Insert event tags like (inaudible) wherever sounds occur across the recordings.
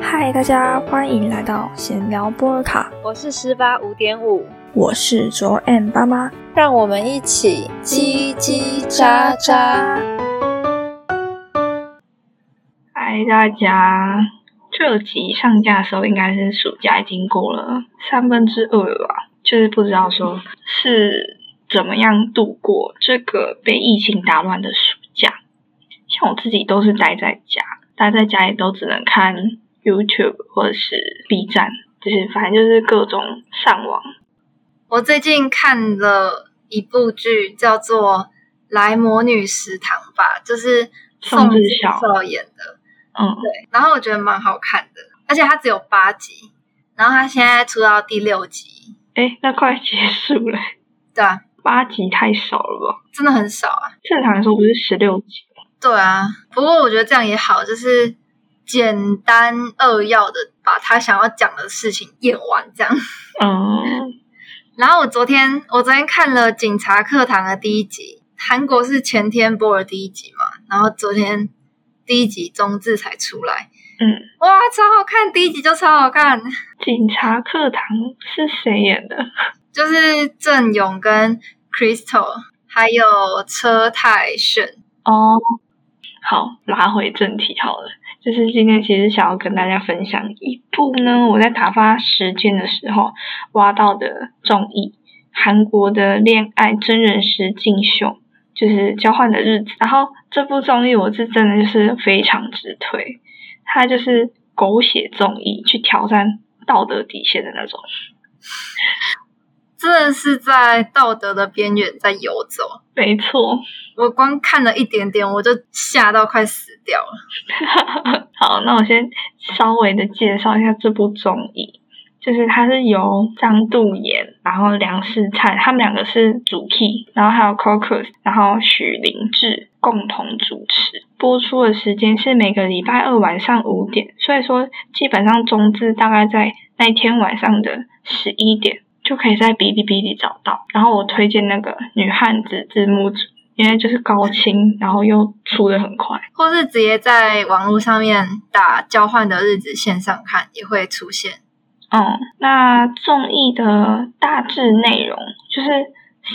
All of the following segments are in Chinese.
嗨，大家欢迎来到闲聊波尔卡，我是十八五点五，我是卓 M 爸妈，让我们一起叽叽喳喳。嗨，大家，这集上架的时候应该是暑假已经过了三分之二了吧？就是不知道说是怎么样度过这个被疫情打乱的暑假。像我自己都是待在家，待在家里都只能看 YouTube 或者是 B 站，就是反正就是各种上网。我最近看了一部剧，叫做《来魔女食堂》吧，就是宋智孝孝演的。嗯，对，然后我觉得蛮好看的，而且它只有八集，然后它现在出到第六集，哎，那快结束了，对啊，八集太少了吧？真的很少啊。正常来说不是十六集吗？对啊，不过我觉得这样也好，就是简单扼要的把他想要讲的事情演完，这样。嗯，(laughs) 然后我昨天我昨天看了《警察课堂》的第一集，韩国是前天播的第一集嘛，然后昨天第一集中字才出来，嗯，哇，超好看，第一集就超好看，警察课堂是谁演的？就是郑勇跟 Crystal 还有车太铉，哦，好，拉回正题好了。就是今天其实想要跟大家分享一部呢，我在打发时间的时候挖到的综艺，韩国的恋爱真人实境秀，就是交换的日子。然后这部综艺我是真的就是非常之推，它就是狗血综艺，去挑战道德底线的那种。真的是在道德的边缘在游走。没错，我光看了一点点，我就吓到快死掉了。(laughs) 好，那我先稍微的介绍一下这部综艺，就是它是由张度妍，然后梁世灿，他们两个是主 key，然后还有 Cocos，然后许灵智共同主持。播出的时间是每个礼拜二晚上五点，所以说基本上中字大概在那一天晚上的十一点。就可以在哔哩哔哩找到。然后我推荐那个女汉子字幕组，因为就是高清，然后又出的很快。或是直接在网络上面打“交换的日子”线上看，也会出现。嗯，那综艺的大致内容就是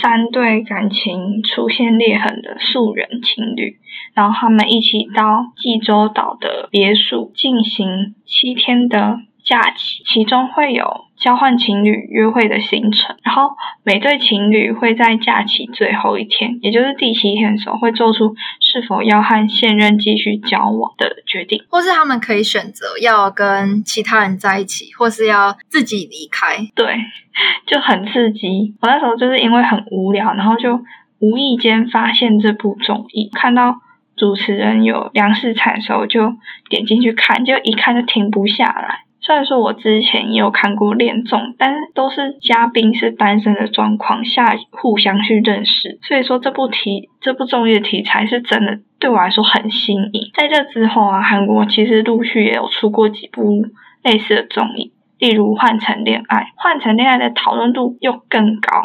三对感情出现裂痕的素人情侣，然后他们一起到济州岛的别墅进行七天的假期，其中会有交换情侣约会的行程，然后每对情侣会在假期最后一天，也就是第七天的时候，会做出是否要和现任继续交往的决定，或是他们可以选择要跟其他人在一起，或是要自己离开。对，就很刺激。我那时候就是因为很无聊，然后就无意间发现这部综艺，看到主持人有梁世灿的时候，就点进去看，就一看就停不下来。虽然说我之前也有看过恋综，但是都是嘉宾是单身的状况下互相去认识，所以说这部题这部综艺的题材是真的对我来说很新颖。在这之后啊，韩国其实陆续也有出过几部类似的综艺，例如《换乘恋爱》，《换乘恋爱》的讨论度又更高。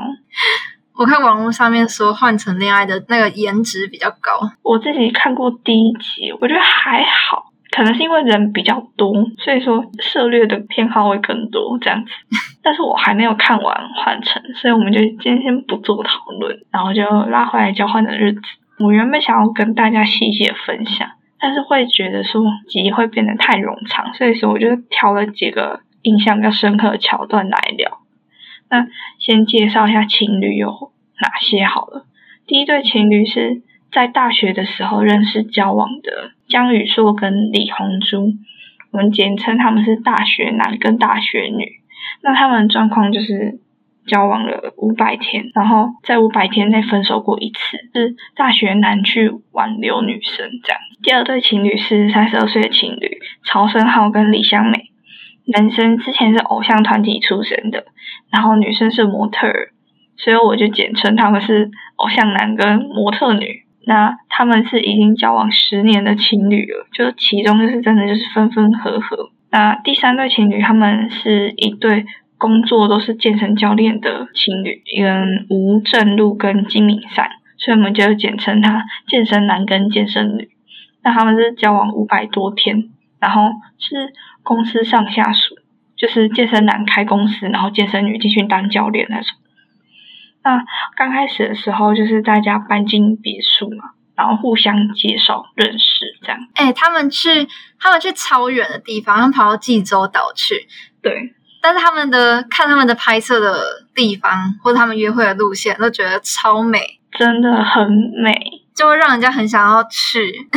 我看网络上面说《换乘恋爱》的那个颜值比较高，我自己看过第一集，我觉得还好。可能是因为人比较多，所以说涉猎的偏好会更多这样子。(laughs) 但是我还没有看完《幻城》，所以我们就今天先不做讨论，然后就拉回来交换的日子。我原本想要跟大家细细的分享，但是会觉得说集会变得太冗长，所以说我就挑了几个印象比较深刻的桥段来聊。那先介绍一下情侣有哪些好了。第一对情侣是在大学的时候认识交往的。江宇硕跟李红珠，我们简称他们是大学男跟大学女。那他们状况就是交往了五百天，然后在五百天内分手过一次，是大学男去挽留女生这样。第二对情侣是三十二岁的情侣曹生浩跟李香美，男生之前是偶像团体出身的，然后女生是模特儿，所以我就简称他们是偶像男跟模特女。那他们是已经交往十年的情侣了，就其中就是真的就是分分合合。那第三对情侣，他们是一对工作都是健身教练的情侣，跟吴正路跟金敏善，所以我们就简称他健身男跟健身女。那他们是交往五百多天，然后是公司上下属，就是健身男开公司，然后健身女进去当教练那种。那刚开始的时候，就是大家搬进别墅嘛，然后互相介绍认识这样。哎、他们去他们去超远的地方，他们跑到济州岛去，对，但是他们的看他们的拍摄的地方或者他们约会的路线，都觉得超美，真的很美，就会让人家很想要去，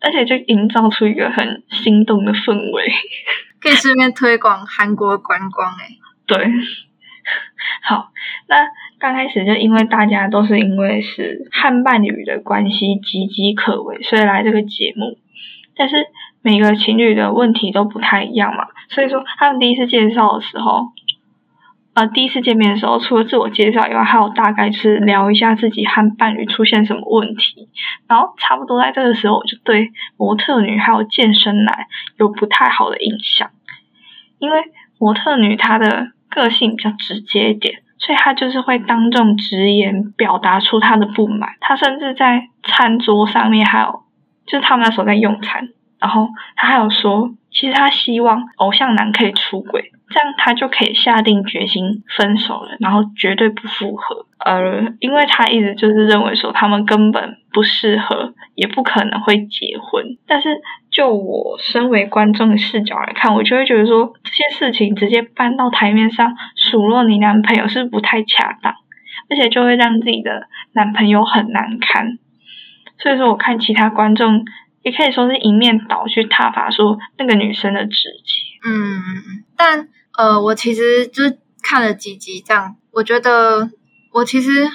而且就营造出一个很心动的氛围。(laughs) 可以顺便推广韩国观光、哎，对，(laughs) 好，那刚开始就因为大家都是因为是和伴侣的关系岌岌可危，所以来这个节目。但是每个情侣的问题都不太一样嘛，所以说他们第一次介绍的时候，呃，第一次见面的时候，除了自我介绍以外，还有大概是聊一下自己和伴侣出现什么问题。然后差不多在这个时候，我就对模特女还有健身男有不太好的印象，因为模特女她的个性比较直接一点，所以他就是会当众直言表达出他的不满。他甚至在餐桌上面还有，就是他们那时候在用餐，然后他还有说，其实他希望偶像男可以出轨，这样他就可以下定决心分手了，然后绝对不复合。呃，因为他一直就是认为说他们根本不适合，也不可能会结婚。但是就我身为观众的视角来看，我就会觉得说这些事情直接搬到台面上数落你男朋友是不太恰当，而且就会让自己的男朋友很难堪。所以说，我看其他观众也可以说是一面倒去挞伐说那个女生的直接。嗯，但呃，我其实就是看了几集这样，我觉得我其实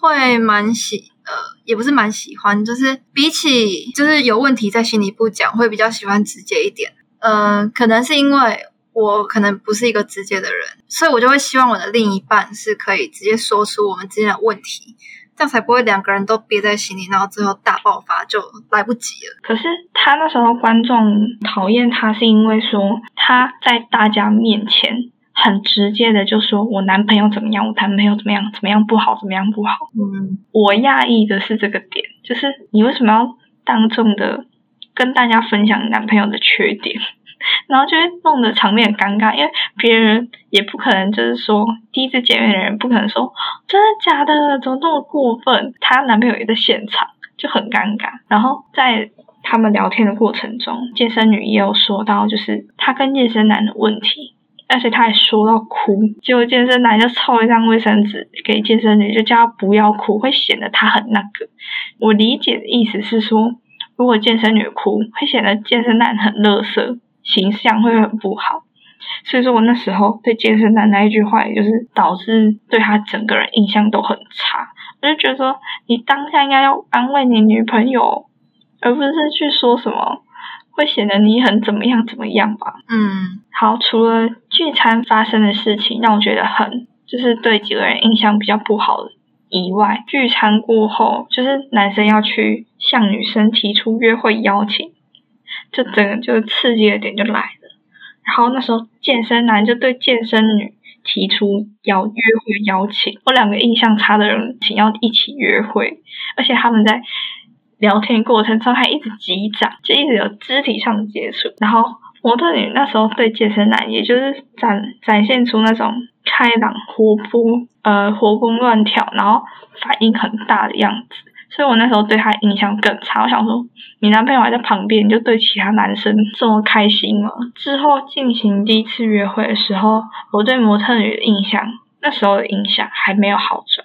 会蛮喜呃，也不是蛮喜欢，就是比起就是有问题在心里不讲，会比较喜欢直接一点。呃，可能是因为我可能不是一个直接的人，所以我就会希望我的另一半是可以直接说出我们之间的问题，这样才不会两个人都憋在心里，然后最后大爆发就来不及了。可是他那时候观众讨厌他，是因为说他在大家面前很直接的就说我男朋友怎么样，我男朋友怎么样，怎么样不好，怎么样不好。嗯我讶异的是这个点，就是你为什么要当众的跟大家分享你男朋友的缺点，(laughs) 然后就会弄得场面很尴尬，因为别人也不可能就是说第一次见面的人不可能说真的假的，怎么那么过分？她男朋友也在现场，就很尴尬。然后在他们聊天的过程中，健身女也有说到，就是她跟健身男的问题。而且他还说到哭，结果健身男就凑一张卫生纸给健身女，就叫她不要哭，会显得她很那个。我理解的意思是说，如果健身女哭，会显得健身男很垃圾，形象会很不好。所以说我那时候对健身男那一句话，也就是导致对他整个人印象都很差。我就觉得说，你当下应该要安慰你女朋友，而不是去说什么会显得你很怎么样怎么样吧。嗯好，除了聚餐发生的事情让我觉得很就是对几个人印象比较不好的以外，聚餐过后就是男生要去向女生提出约会邀请，就整个就是刺激的点就来了。然后那时候健身男就对健身女提出要约会邀请，我两个印象差的人请要一起约会，而且他们在聊天过程中还一直击掌，就一直有肢体上的接触，然后。模特女那时候对健身男，也就是展展现出那种开朗、活泼、呃活蹦乱跳，然后反应很大的样子，所以我那时候对他印象更差。我想说，你男朋友还在旁边，你就对其他男生这么开心吗？之后进行第一次约会的时候，我对模特女的印象，那时候的印象还没有好转，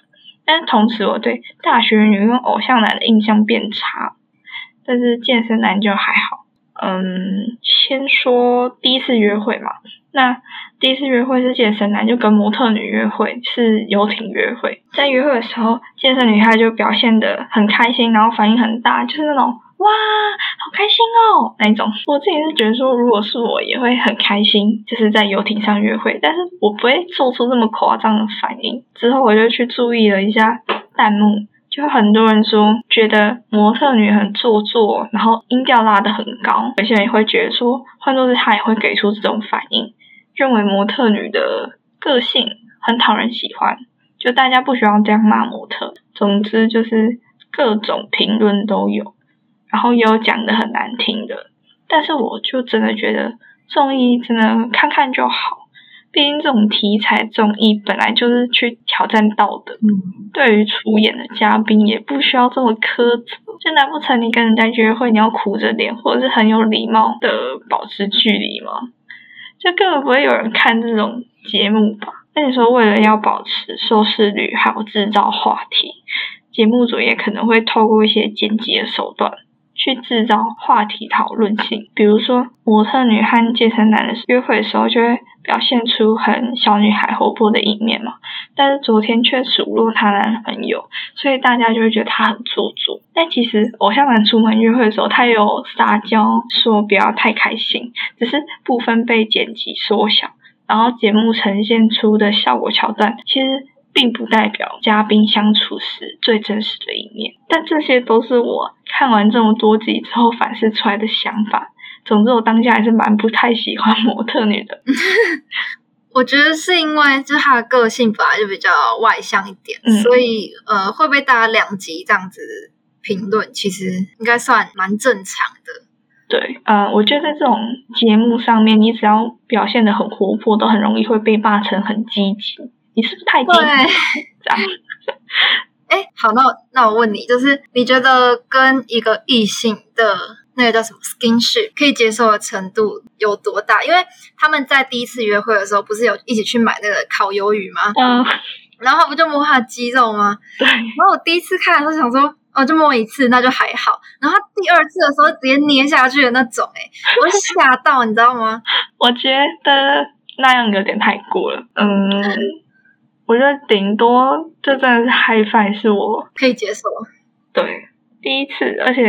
但同时我对大学女跟偶像男的印象变差，但是健身男就还好。嗯，先说第一次约会嘛。那第一次约会是健身男就跟模特女约会，是游艇约会。在约会的时候，健身女她就表现得很开心，然后反应很大，就是那种哇，好开心哦那一种。我自己是觉得说，如果是我也会很开心，就是在游艇上约会，但是我不会做出这么夸张的反应。之后我就去注意了一下弹幕。就很多人说觉得模特女很做作，然后音调拉得很高。有些人也会觉得说，换作是他也会给出这种反应，认为模特女的个性很讨人喜欢。就大家不需要这样骂模特。总之就是各种评论都有，然后也有讲的很难听的，但是我就真的觉得综艺真的看看就好。毕竟这种题材综艺本来就是去挑战道德，对于出演的嘉宾也不需要这么苛责。就难不成你跟人家约会，你要苦着脸，或者是很有礼貌的保持距离吗？就根本不会有人看这种节目吧？那你说为了要保持收视率，还有制造话题，节目组也可能会透过一些剪辑的手段。去制造话题讨论性，比如说模特女和健身男的约会的时候，就会表现出很小女孩活泼的一面嘛。但是昨天却数落她男朋友，所以大家就会觉得她很做作。但其实偶像男出门约会的时候，他有撒娇说不要太开心，只是部分被剪辑缩小，然后节目呈现出的效果桥段，其实。并不代表嘉宾相处时最真实的一面，但这些都是我看完这么多集之后反思出来的想法。总之，我当下还是蛮不太喜欢模特女的。(laughs) 我觉得是因为就她的个性本来就比较外向一点，所以呃会被大家两极这样子评论，其实应该算蛮正常的。对，呃，我觉得在这种节目上面，你只要表现的很活泼，都很容易会被骂成很积极。你是不是太对？这样。(laughs) 哎，好，那那我问你，就是你觉得跟一个异性的那个叫什么 skinship 可以接受的程度有多大？因为他们在第一次约会的时候，不是有一起去买那个烤鱿鱼吗？嗯。然后不就摸他的肌肉吗？对。然后我第一次看的时候想说，哦，就摸一次那就还好。然后第二次的时候直接捏下去的那种，哎，我吓到，你知道吗？(laughs) 我觉得那样有点太过了。嗯。我觉得顶多就真的是 high five 是我可以接受。对，第一次，而且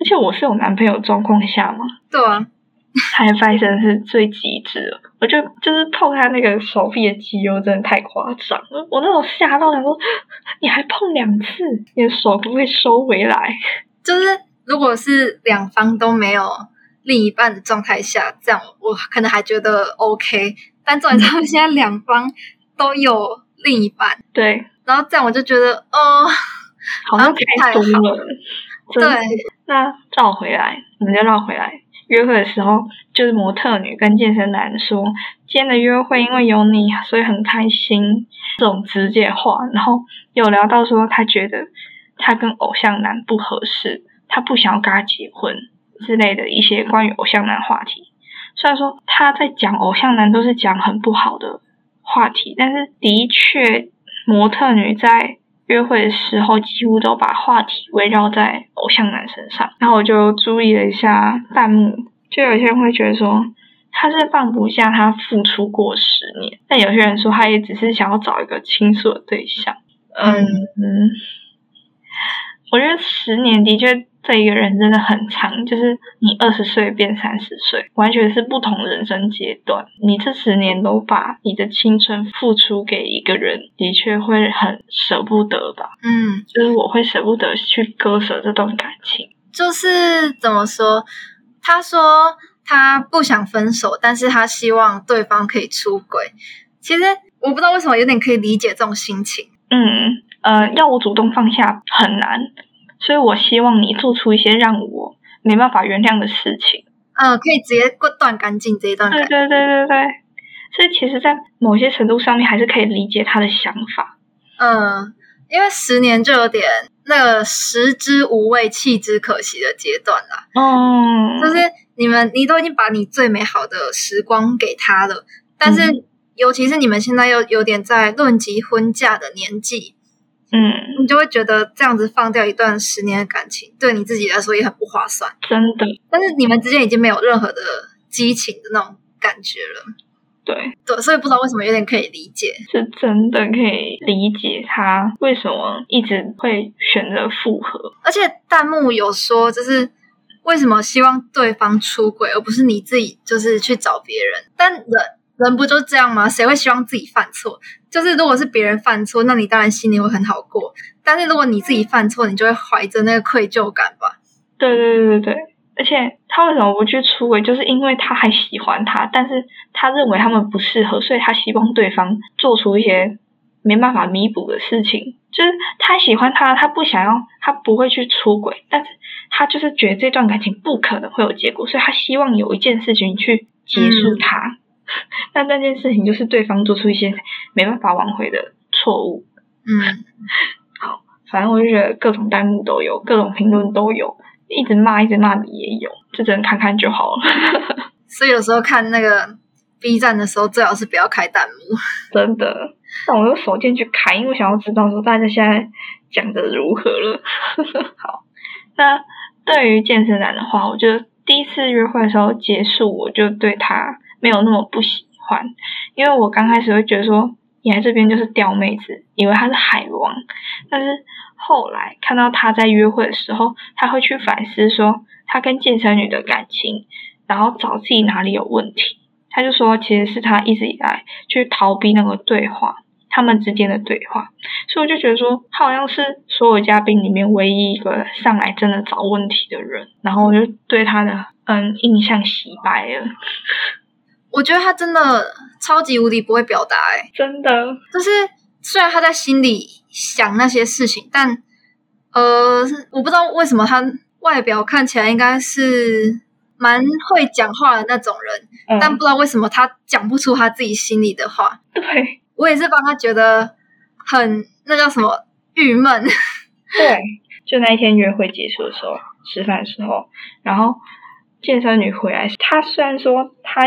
而且我是有男朋友状况下嘛。对啊，high five 真的是最极致了。我就就是碰他那个手臂的肌肉，真的太夸张了。我那种吓到，想说你还碰两次，你的手不会收回来？(laughs) 就是如果是两方都没有另一半的状态下，这样我可能还觉得 OK。但重点是现在两方都有。另一半对，然后这样我就觉得哦，(laughs) 好像太多了。对，那绕回来，我们就绕回来。约会的时候，就是模特女跟健身男说：“今天的约会因为有你，所以很开心。”这种直接话，然后有聊到说他觉得他跟偶像男不合适，他不想要跟他结婚之类的一些关于偶像男话题。虽然说他在讲偶像男都是讲很不好的。话题，但是的确，模特女在约会的时候几乎都把话题围绕在偶像男身上。然后我就注意了一下弹幕，就有些人会觉得说他是放不下他付出过十年，但有些人说他也只是想要找一个倾诉的对象。嗯嗯，我觉得十年的确。这一个人真的很长，就是你二十岁变三十岁，完全是不同人生阶段。你这十年都把你的青春付出给一个人，的确会很舍不得吧？嗯，就是我会舍不得去割舍这段感情。就是怎么说？他说他不想分手，但是他希望对方可以出轨。其实我不知道为什么有点可以理解这种心情。嗯呃，要我主动放下很难。所以我希望你做出一些让我没办法原谅的事情。嗯，可以直接断干净这一段。对对对对对。所以其实，在某些程度上面，还是可以理解他的想法。嗯，因为十年就有点那个食之无味，弃之可惜的阶段了。嗯，就是你们，你都已经把你最美好的时光给他了，但是尤其是你们现在又有点在论及婚嫁的年纪。嗯，你就会觉得这样子放掉一段十年的感情，对你自己来说也很不划算。真的，但是你们之间已经没有任何的激情的那种感觉了。对对，所以不知道为什么有点可以理解，是真的可以理解他为什么一直会选择复合。而且弹幕有说，就是为什么希望对方出轨，而不是你自己就是去找别人？但人人不就这样吗？谁会希望自己犯错？就是如果是别人犯错，那你当然心里会很好过。但是如果你自己犯错，你就会怀着那个愧疚感吧？对对对对对。而且他为什么不去出轨？就是因为他还喜欢他，但是他认为他们不适合，所以他希望对方做出一些没办法弥补的事情。就是他喜欢他，他不想要，他不会去出轨，但是他就是觉得这段感情不可能会有结果，所以他希望有一件事情去结束它。(laughs) 但那件事情就是对方做出一些没办法挽回的错误。嗯，好，反正我就觉得各种弹幕都有，各种评论都有，一直骂一直骂的也有，就只能看看就好了。(laughs) 所以有时候看那个 B 站的时候，最好是不要开弹幕。(laughs) 真的，但我用手键去开，因为我想要知道说大家现在讲的如何了。好，那对于健身男的话，我觉得第一次约会的时候结束，我就对他没有那么不喜欢，因为我刚开始会觉得说你来这边就是钓妹子，以为他是海王，但是后来看到他在约会的时候，他会去反思说他跟健身女的感情，然后找自己哪里有问题。他就说，其实是他一直以来去逃避那个对话，他们之间的对话，所以我就觉得说，他好像是所有嘉宾里面唯一一个上来真的找问题的人，然后我就对他的嗯印象洗白了。我觉得他真的超级无敌不会表达，哎，真的，就是虽然他在心里想那些事情，但呃，我不知道为什么他外表看起来应该是蛮会讲话的那种人，嗯。但不知道为什么他讲不出他自己心里的话。对。我也是帮他觉得很那叫什么郁闷，(laughs) 对，就那一天约会结束的时候，吃饭的时候，然后健身女回来，她虽然说她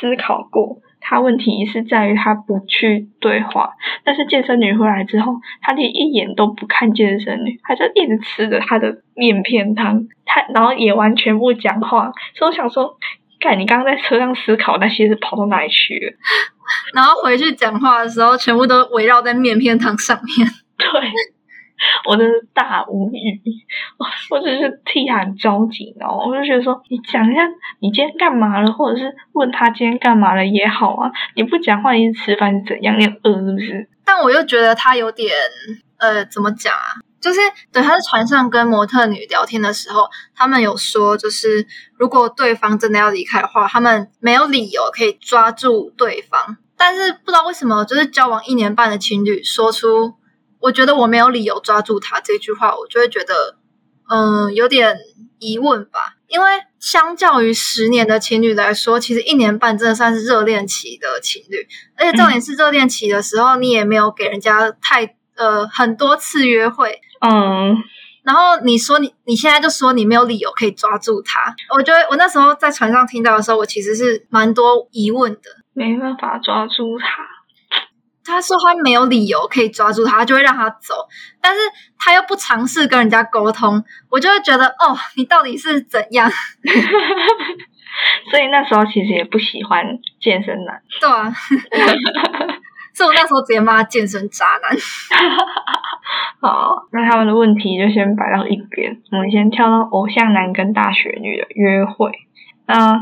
思考过，他问题是在于他不去对话，但是健身女回来之后，她连一眼都不看健身女，她就一直吃着她的面片汤，她然后也完全不讲话，所以我想说，看你刚刚在车上思考那些是跑到哪里去了？(laughs) 然后回去讲话的时候，全部都围绕在面片汤上面。(laughs) 对，我真是大无语，我我只是替他很着急，然后我就觉得说，你讲一下你今天干嘛了，或者是问他今天干嘛了也好啊，你不讲话，你是吃饭是怎样？你饿是不是？但我又觉得他有点呃，怎么讲啊？就是对他在船上跟模特女聊天的时候，他们有说，就是如果对方真的要离开的话，他们没有理由可以抓住对方。但是不知道为什么，就是交往一年半的情侣说出“我觉得我没有理由抓住他”这句话，我就会觉得嗯有点疑问吧。因为相较于十年的情侣来说，其实一年半真的算是热恋期的情侣，而且重点是热恋期的时候，你也没有给人家太呃很多次约会，嗯，然后你说你你现在就说你没有理由可以抓住他，我觉得我那时候在船上听到的时候，我其实是蛮多疑问的。没办法抓住他，他说他没有理由可以抓住他，他就会让他走，但是他又不尝试跟人家沟通，我就会觉得哦，你到底是怎样？(laughs) 所以那时候其实也不喜欢健身男。对啊，(laughs) 所以我那时候直接骂他健身渣男。(laughs) 好，那他们的问题就先摆到一边，我们先跳到偶像男跟大学女的约会。那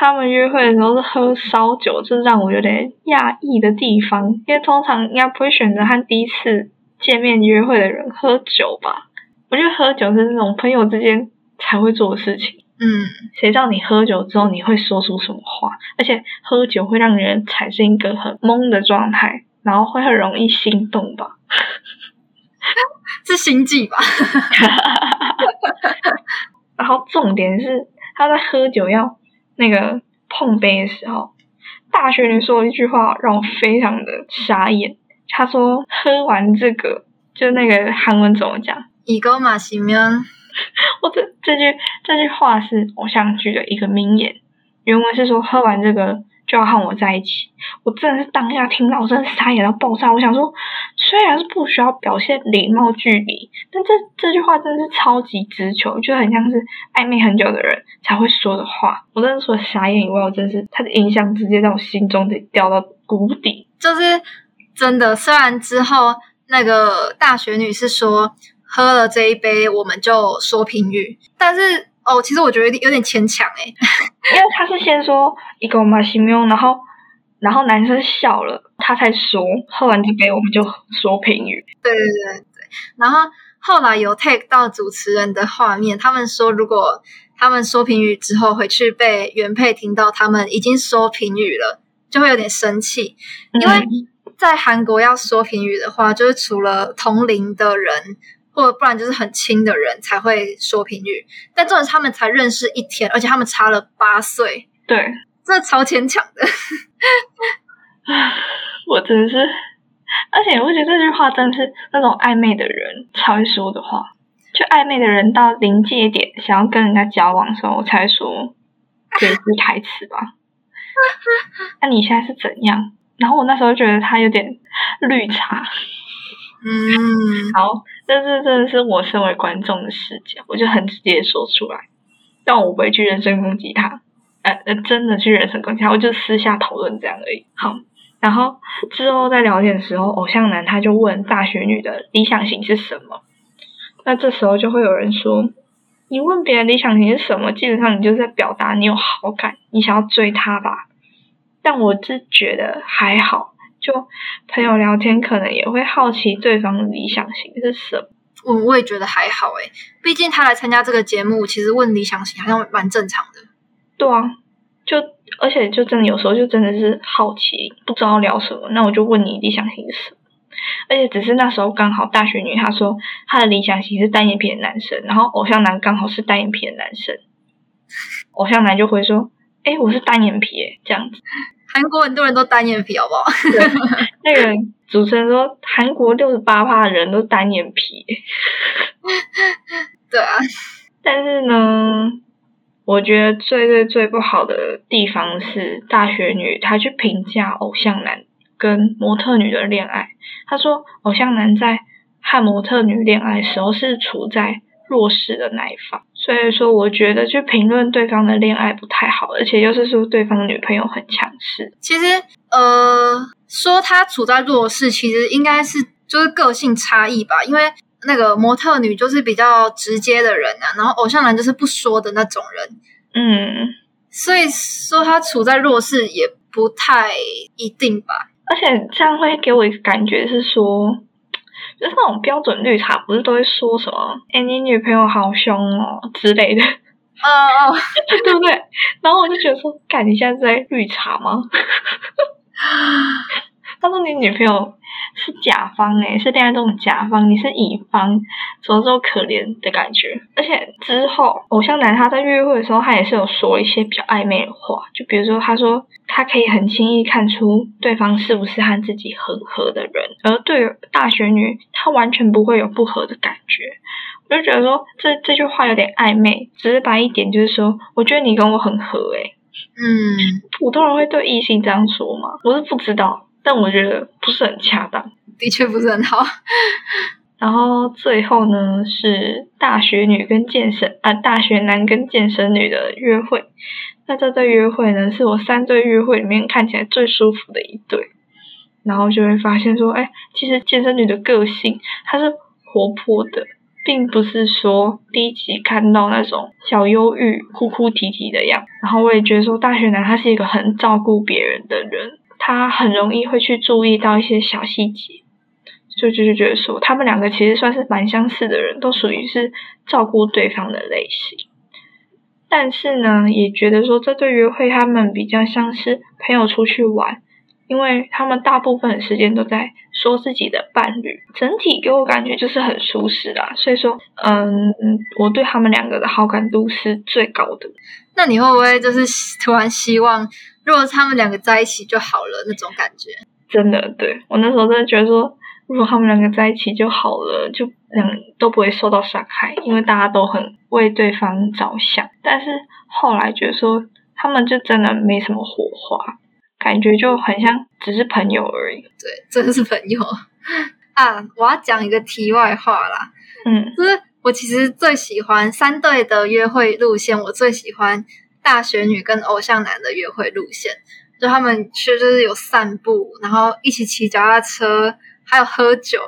他们约会的时候是喝烧酒，这让我有点讶异的地方，因为通常应该不会选择和第一次见面约会的人喝酒吧？我觉得喝酒是那种朋友之间才会做的事情。嗯，谁知道你喝酒之后你会说出什么话？而且喝酒会让人产生一个很懵的状态，然后会很容易心动吧？是心悸吧？(laughs) 然后重点是他在喝酒要那个碰杯的时候，大学女说了一句话让我非常的傻眼。他说喝完这个，就那个韩文怎么讲？이거마시 면， (laughs) 我这这句这句话是偶像剧的一个名言，原文是说喝完这个就要和我在一起。我真的是当下听到，我真的傻眼到爆炸。我想说，虽然是不需要表现礼貌距离，但这这句话真的是超级直球，就很像是暧昧很久的人才会说的话。我真的除了傻眼以外，我真是他的印象直接在我心中得掉到谷底。就是真的。虽然之后那个大学女是说喝了这一杯我们就说评语，但是哦，其实我觉得有点牵强欸诶。(laughs) 因为他是先说一个马西缪，然后然后男生笑了，他才说喝完这杯我们就说评语。对对对对，然后后来有 take 到主持人的画面，他们说如果他们说评语之后回去被原配听到他们已经说评语了，就会有点生气，因为嗯在韩国要说评语的话，就是除了同龄的人或者不然就是很亲的人才会说评语。但重点是他们才认识一天，而且他们差了八岁，对，这超牵强的。(laughs) 我真的是，而且我觉得这句话真的是那种暧昧的人才会说的话。就暧昧的人到临界点，想要跟人家交往的时候，我才说这句台词吧。(laughs) 那你现在是怎样？然后我那时候觉得他有点绿茶。嗯，好，但是真的是我身为观众的视角，我就很直接说出来，但我不会去人身攻击他，呃呃，真的去人身攻击他，我就私下讨论这样而已。好，然后之后在聊天的时候，偶像男他就问大学女的理想型是什么，那这时候就会有人说，你问别人理想型是什么，基本上你就是在表达你有好感，你想要追他吧。但我是觉得还好。就朋友聊天，可能也会好奇对方的理想型是什么。我我也觉得还好诶，毕竟他来参加这个节目，其实问理想型好像蛮正常的。对啊，就而且就真的有时候就真的是好奇，不知道聊什么，那我就问你理想型是什么。而且只是那时候刚好大学女她说她的理想型是单眼皮的男生，然后偶像男刚好是单眼皮的男生，(laughs) 偶像男就会说：“哎，我是单眼皮。”这样子。韩国很多人都单眼皮，好不好？那个主持人说，韩国六十八趴的人都单眼皮。(laughs) 对啊，但是呢，我觉得最最最不好的地方是大学女她去评价偶像男跟模特女的恋爱。她说，偶像男在和模特女恋爱时候是处在弱势的那一方。所以说，我觉得去评论对方的恋爱不太好，而且又是说对方的女朋友很强势。其实，呃，说他处在弱势，其实应该是就是个性差异吧。因为那个模特女就是比较直接的人啊，然后偶像男就是不说的那种人。嗯，所以说他处在弱势也不太一定吧。而且这样会给我一个感觉是说。就是那种标准绿茶，不是都会说什么“哎，你女朋友好凶哦”之类的，(laughs) 哦哦，对不对？然后我就觉得说，干，你现在在绿茶吗？(laughs) 他说你女朋友。是甲方诶，是恋爱中的甲方，你是乙方，怎么这么可怜的感觉？而且之后，偶像男他在约会的时候，他也是有说一些比较暧昧的话，就比如说他说他可以很轻易看出对方是不是和自己很合的人，而对大学女，她完全不会有不合的感觉。我就觉得说这这句话有点暧昧，直白一点就是说，我觉得你跟我很合诶。嗯，普通人会对异性这样说吗？我是不知道。但我觉得不是很恰当，的确不是很好。然后最后呢，是大学女跟健身啊，大学男跟健身女的约会。那这对约会呢，是我三对约会里面看起来最舒服的一对。然后就会发现说，哎，其实健身女的个性她是活泼的，并不是说第一集看到那种小忧郁、哭哭啼啼的样。然后我也觉得说，大学男他是一个很照顾别人的人。他很容易会去注意到一些小细节，就就是觉得说，他们两个其实算是蛮相似的人，都属于是照顾对方的类型。但是呢，也觉得说这对约会他们比较像是朋友出去玩，因为他们大部分时间都在说自己的伴侣，整体给我感觉就是很舒适啦。所以说，嗯，我对他们两个的好感度是最高的。那你会不会就是突然希望？如果他们两个在一起就好了，那种感觉，真的，对我那时候真的觉得说，如果他们两个在一起就好了，就两都不会受到伤害，因为大家都很为对方着想。但是后来觉得说，他们就真的没什么火花，感觉就很像只是朋友而已。对，真的是朋友 (laughs) 啊！我要讲一个题外话啦，嗯，就是我其实最喜欢三对的约会路线，我最喜欢。大学女跟偶像男的约会路线，就他们去就是有散步，然后一起骑脚踏车，还有喝酒。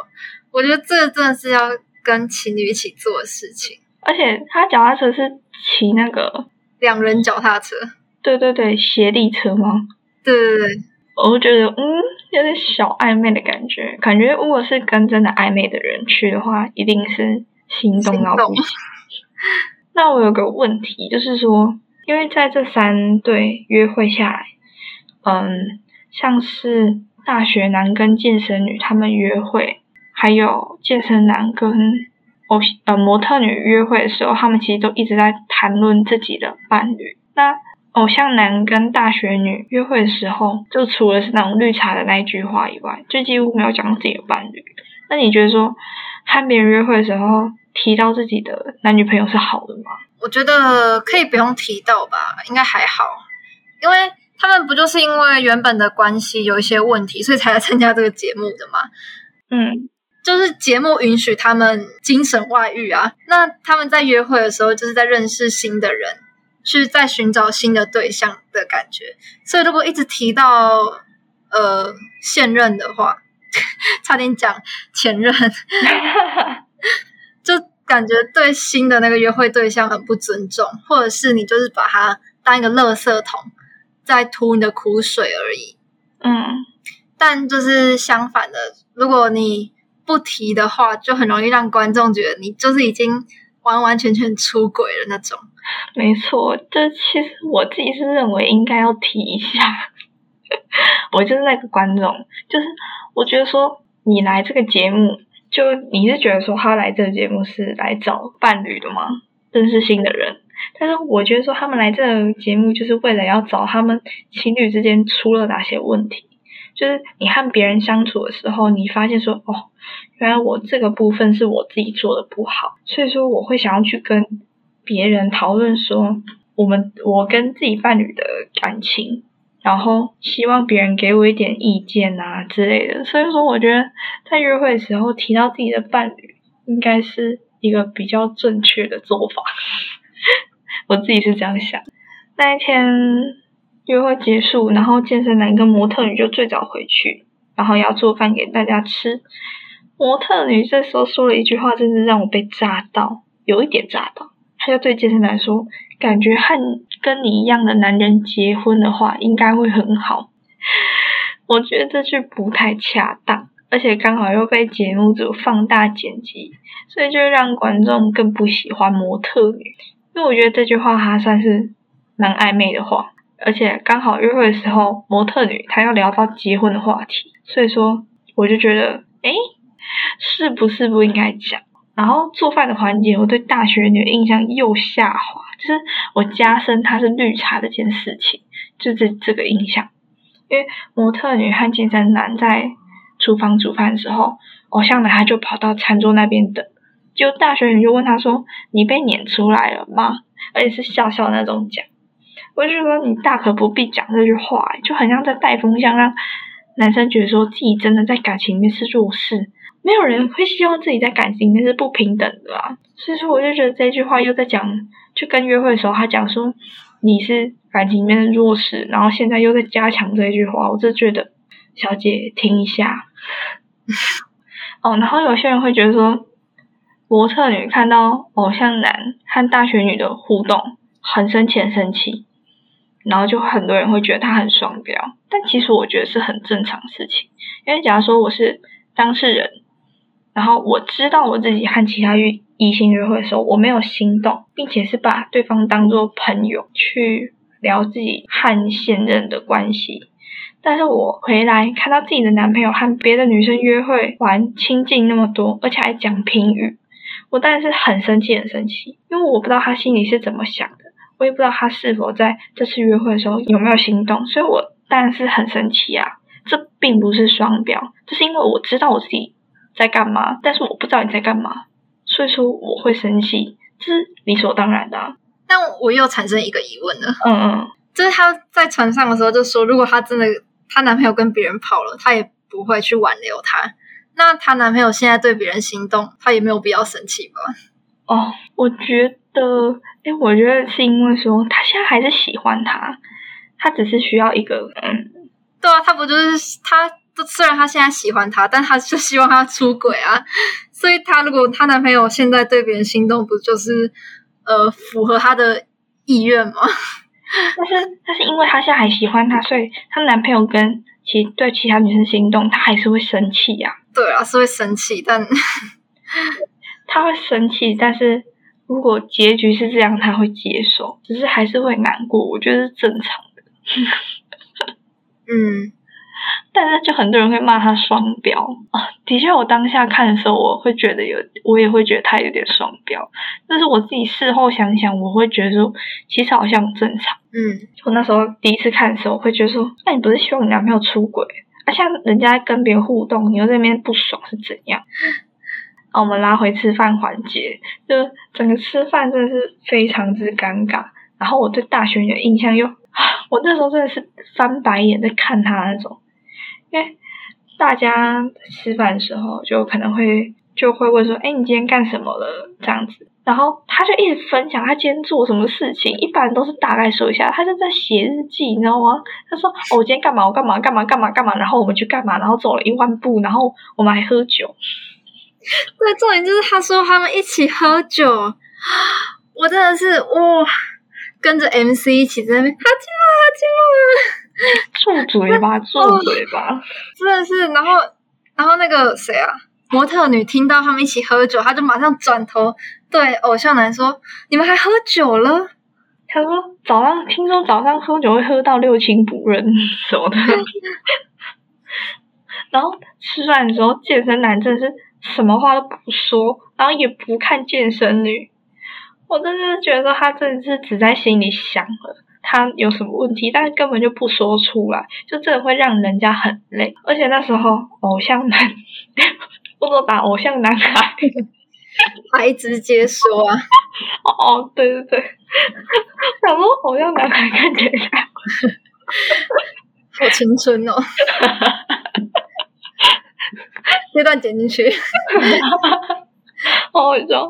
我觉得这个真的是要跟情侣一起做的事情。而且他脚踏车是骑那个两人脚踏车，对对对，斜力车吗？对对对，我觉得嗯，有点小暧昧的感觉。感觉如果是跟真的暧昧的人去的话，一定是心动到不行。(laughs) 那我有个问题，就是说。因为在这三对约会下来，嗯，像是大学男跟健身女他们约会，还有健身男跟偶呃模特女约会的时候，他们其实都一直在谈论自己的伴侣。那偶像男跟大学女约会的时候，就除了是那种绿茶的那一句话以外，就几乎没有讲自己的伴侣。那你觉得说和别人约会的时候提到自己的男女朋友是好的吗？我觉得可以不用提到吧，应该还好，因为他们不就是因为原本的关系有一些问题，所以才来参加这个节目的嘛。嗯，就是节目允许他们精神外遇啊，那他们在约会的时候就是在认识新的人。是在寻找新的对象的感觉，所以如果一直提到呃现任的话，(laughs) 差点讲前任，就 (laughs) 感觉对新的那个约会对象很不尊重，或者是你就是把他当一个垃圾桶，在吐你的苦水而已。嗯，但就是相反的，如果你不提的话，就很容易让观众觉得你就是已经完完全全出轨了那种。没错，这其实我自己是认为应该要提一下。(laughs) 我就是那个观众，就是我觉得说你来这个节目，就你是觉得说他来这个节目是来找伴侣的吗？认识新的人。但是我觉得说他们来这个节目就是为了要找他们情侣之间出了哪些问题。就是你和别人相处的时候，你发现说哦，原来我这个部分是我自己做的不好，所以说我会想要去跟。别人讨论说我们我跟自己伴侣的感情，然后希望别人给我一点意见啊之类的。所以说，我觉得在约会的时候提到自己的伴侣，应该是一个比较正确的做法。(laughs) 我自己是这样想。那一天约会结束，然后健身男跟模特女就最早回去，然后要做饭给大家吃。模特女这时候说了一句话，真是让我被炸到，有一点炸到。她就对健身男说：“感觉和跟你一样的男人结婚的话，应该会很好。”我觉得这句不太恰当，而且刚好又被节目组放大剪辑，所以就让观众更不喜欢模特女。因为我觉得这句话还算是蛮暧昧的话，而且刚好约会的时候，模特女她要聊到结婚的话题，所以说我就觉得，哎，是不是不应该讲？然后做饭的环节，我对大学女印象又下滑，就是我加深她是绿茶这件事情，就是这个印象。因为模特女和健身男在厨房煮饭的时候，偶像男他就跑到餐桌那边等，就大学女就问他说：“你被撵出来了吗？”而且是笑笑那种讲，我就说你大可不必讲这句话，就很像在带风向，让男生觉得说自己真的在感情里面是弱势。没有人会希望自己在感情里面是不平等的啊，所以说我就觉得这句话又在讲，就跟约会的时候他讲说你是感情里面的弱势，然后现在又在加强这一句话，我就觉得小姐听一下。哦，然后有些人会觉得说模特女看到偶像男和大学女的互动很生气很生气，然后就很多人会觉得他很双标，但其实我觉得是很正常事情，因为假如说我是当事人。然后我知道我自己和其他异性约会的时候，我没有心动，并且是把对方当做朋友去聊自己和现任的关系。但是我回来看到自己的男朋友和别的女生约会玩亲近那么多，而且还讲评语，我当然是很生气，很生气，因为我不知道他心里是怎么想的，我也不知道他是否在这次约会的时候有没有心动，所以我当然是很生气啊。这并不是双标，这是因为我知道我自己。在干嘛？但是我不知道你在干嘛，所以说我会生气，这是理所当然的。但我又产生一个疑问了，嗯嗯，就是她在船上的时候就说，如果她真的她男朋友跟别人跑了，她也不会去挽留他。那她男朋友现在对别人心动，她也没有必要生气吧？哦，我觉得，哎，我觉得是因为说她现在还是喜欢他，他只是需要一个，嗯，对啊，他不就是他。虽然她现在喜欢他，但她就希望他出轨啊。所以她如果她男朋友现在对别人心动，不就是呃符合她的意愿吗？(laughs) 但是，但是因为她现在还喜欢他，所以她男朋友跟其对其他女生心动，她还是会生气呀。对啊，是会生气，但 (laughs) 她会生气。但是如果结局是这样，她会接受，只是还是会难过。我觉得是正常的。(laughs) 嗯。但是就很多人会骂他双标啊。的确，我当下看的时候，我会觉得有，我也会觉得他有点双标。但是我自己事后想想，我会觉得说，其实好像正常。嗯，我那时候第一次看的时候，我会觉得说，那你不是希望你男朋友出轨？啊，像人家跟别人互动，你又在那边不爽是怎样？啊，我们拉回吃饭环节，就整个吃饭真的是非常之尴尬。然后我对大学的印象又，我那时候真的是翻白眼在看他那种，因为大家吃饭的时候就可能会就会问说，哎，你今天干什么了？这样子，然后他就一直分享他今天做什么事情，一般都是大概说一下，他就在写日记，你知道吗？他说，哦，我今天干嘛？我干嘛？干嘛？干嘛？干嘛？然后我们去干嘛？然后走了一万步，然后我们还喝酒。(laughs) 对，重点就是他说他们一起喝酒，我真的是哇。跟着 MC 一起在那边，哈基玛，哈基玛，住嘴吧，住嘴吧，真的是。然后，然后那个谁啊，模特女听到他们一起喝酒，她就马上转头对偶像男说：“你们还喝酒了？”他说：“早上听说早上喝酒会喝到六亲不认 (laughs) 什么的。(laughs) ”然后吃饭的时候，健身男真的是什么话都不说，然后也不看健身女。我真的觉得说他真的是只在心里想了他有什么问题，但是根本就不说出来，就真的会让人家很累。而且那时候偶像男，(laughs) 不能把偶像男孩，(laughs) 还直接说啊，(laughs) 哦，对对对，想说偶像男孩看起来好青春哦，这段剪进去，好好笑，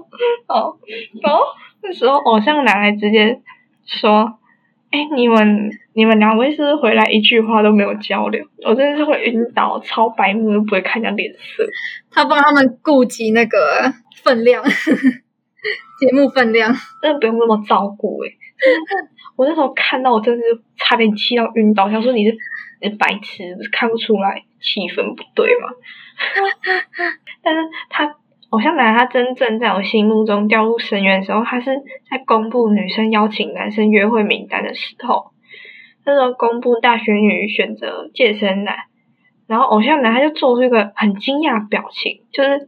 哦，然后。那时候偶像男孩直接说：“哎，你们你们两位是不是回来一句话都没有交流？我真的是会晕倒，超白目都不会看人家脸色。他帮他们顾及那个分量，(laughs) 节目分量，真的不用那么照顾哎。我那时候看到，我真是差点气到晕倒，想说你是你是白痴，看不出来气氛不对吗？(laughs) 但是他。偶像男他真正在我心目中掉入深渊的时候，他是在公布女生邀请男生约会名单的时候。那时候公布大学女选择健身男，然后偶像男他就做出一个很惊讶表情，就是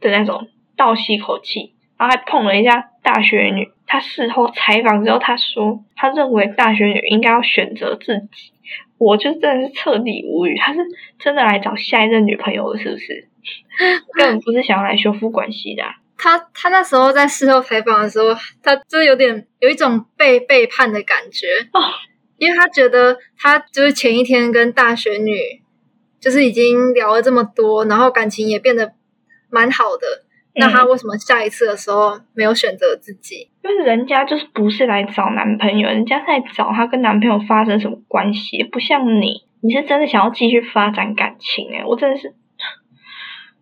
的那种倒吸一口气，然后还碰了一下大学女。他事后采访之后，他说他认为大学女应该要选择自己。我就真的是彻底无语，他是真的来找下一任女朋友了，是不是？(laughs) 根本不是想要来修复关系的。他他那时候在事后采访的时候，他就是有点有一种被背叛的感觉哦，因为他觉得他就是前一天跟大学女就是已经聊了这么多，然后感情也变得蛮好的。那他为什么下一次的时候没有选择自己？因为人家就是不是来找男朋友，人家在找他跟男朋友发生什么关系，不像你，你是真的想要继续发展感情哎，我真的是。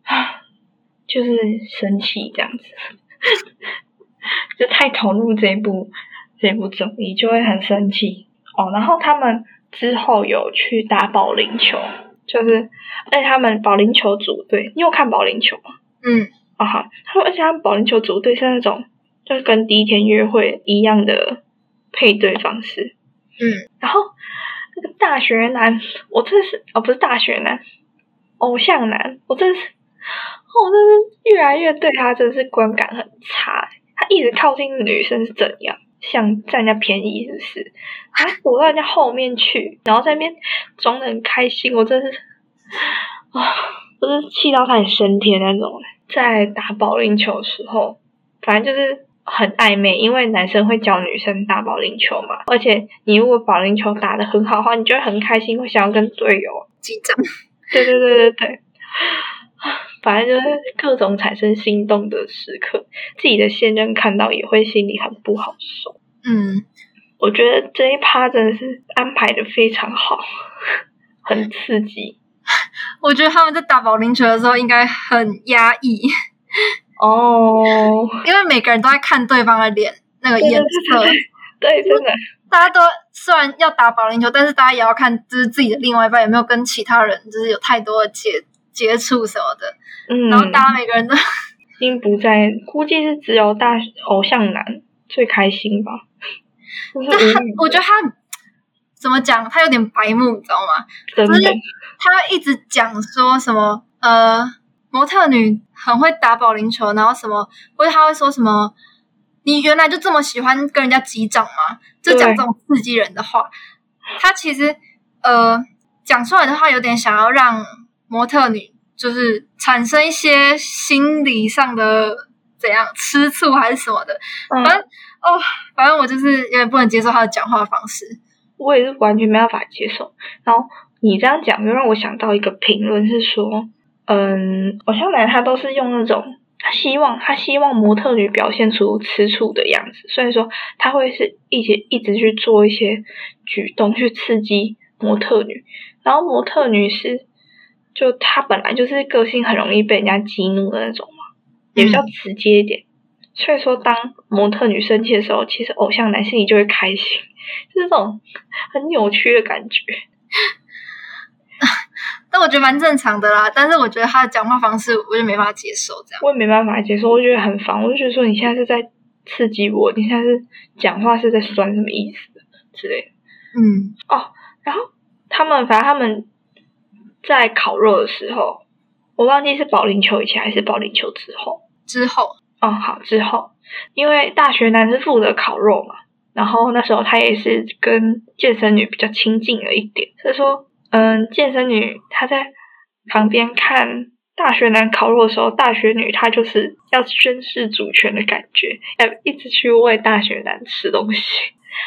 啊，(laughs) 就是生气这样子，(laughs) 就太投入这一部这一部综艺，就会很生气哦。然后他们之后有去打保龄球，就是而且他们保龄球组队，你有看保龄球吗？嗯，啊哈，他们而且他们保龄球组队是那种，就是跟第一天约会一样的配对方式。嗯，然后那个大学男，我真是哦，不是大学男，偶像男，我真是。我真是越来越对他真是观感很差，他一直靠近女生是怎样，想占人家便宜是不是？他躲到人家后面去，然后在那边装的很开心，我真是啊，我是气到他很升天那种。在打保龄球的时候，反正就是很暧昧，因为男生会教女生打保龄球嘛，而且你如果保龄球打的很好的话，你就会很开心，会想要跟队友紧张。对对对对对。反正就是各种产生心动的时刻，自己的现任看到也会心里很不好受。嗯，我觉得这一趴真的是安排的非常好，(laughs) 很刺激。(laughs) 我觉得他们在打保龄球的时候应该很压抑哦，(laughs) 因为每个人都在看对方的脸，那个颜色。对，真的，大家都虽然要打保龄球，但是大家也要看，就是自己的另外一半有没有跟其他人，就是有太多的接接触什么的。嗯，然后大家每个人的心 (laughs) 不在，估计是只有大偶像男最开心吧。(laughs) 但他，我觉得他怎么讲？他有点白目，你知道吗？真的就是他一直讲说什么呃，模特女很会打保龄球，然后什么，或者他会说什么，你原来就这么喜欢跟人家击掌吗？就讲这种刺激人的话。他其实呃讲出来的话，有点想要让模特女就是产生一些心理上的怎样吃醋还是什么的。嗯反正哦，反正我就是有点不能接受他的讲话方式。我也是完全没办法接受。然后你这样讲，就让我想到一个评论是说，嗯，偶像男他都是用那种他希望他希望模特女表现出吃醋的样子，所以说他会是一直一直去做一些举动去刺激模特女，然后模特女是就他本来就是个性很容易被人家激怒的那种嘛，也比较直接一点。所以说，当模特女生气的时候，其实偶像男心里就会开心，就是这种很扭曲的感觉。(laughs) 但我觉得蛮正常的啦。但是我觉得他的讲话方式，我就没办法接受这样。我也没办法接受，我觉得很烦。我就觉得说，你现在是在刺激我，你现在是讲话是在酸什么意思之类的。嗯哦，然后他们反正他们在烤肉的时候，我忘记是保龄球以前还是保龄球之后。之后，哦，好，之后，因为大学男是负责烤肉嘛，然后那时候他也是跟健身女比较亲近了一点，所以说，嗯，健身女她在旁边看大学男烤肉的时候，大学女她就是要宣示主权的感觉，要一直去喂大学男吃东西，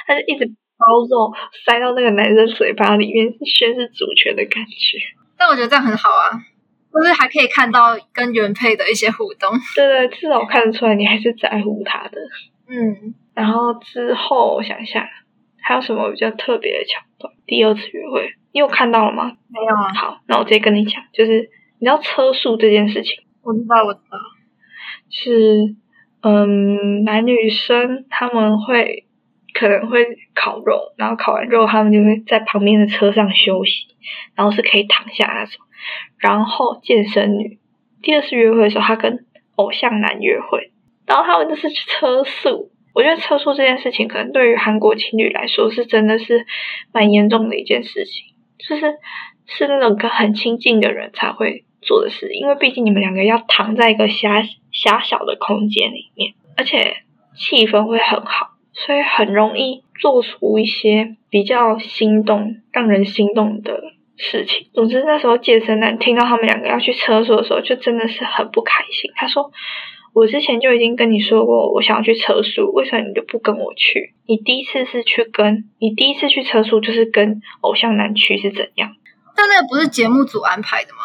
她就一直包肉塞到那个男生嘴巴里面，宣示主权的感觉。但我觉得这样很好啊，就是还可以看到跟原配的一些互动。对对，至少看得出来你还是在乎他的。嗯，然后之后我想一下，还有什么比较特别的桥段？第二次约会，你有看到了吗？没有啊，好，那我直接跟你讲，就是你知道车速这件事情我知道，我知道。是，嗯，男女生他们会可能会烤肉，然后烤完肉他们就会在旁边的车上休息，然后是可以躺下那种。然后健身女第二次约会的时候，她跟偶像男约会，然后他们就是车速。我觉得车速这件事情，可能对于韩国情侣来说是真的是蛮严重的一件事情，就是是那种跟很亲近的人才会做的事，因为毕竟你们两个要躺在一个狭狭小的空间里面，而且气氛会很好，所以很容易做出一些比较心动、让人心动的事情。总之，那时候健身男听到他们两个要去厕所的时候，就真的是很不开心。他说：“我之前就已经跟你说过，我想要去车速，为什么你就不跟我去？你第一次是去跟你第一次去车速，就是跟偶像男去是怎样？”但那个不是节目组安排的吗？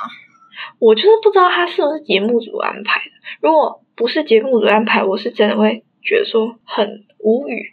我就是不知道他是不是节目组安排的。如果不是节目组安排，我是真的会觉得说很无语。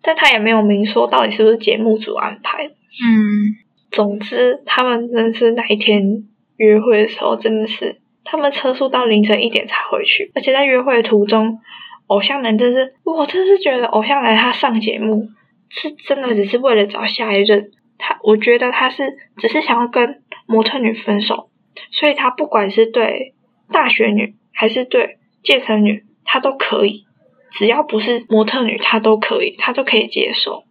但他也没有明说到底是不是节目组安排。嗯，总之，他们真的是那一天约会的时候，真的是他们车速到凌晨一点才回去，而且在约会的途中，偶像男真是，我真是觉得偶像男他上节目是真的只是为了找下一任。他我觉得他是只是想要跟模特女分手，所以他不管是对大学女还是对健身女，他都可以，只要不是模特女，她都可以，她都可以接受。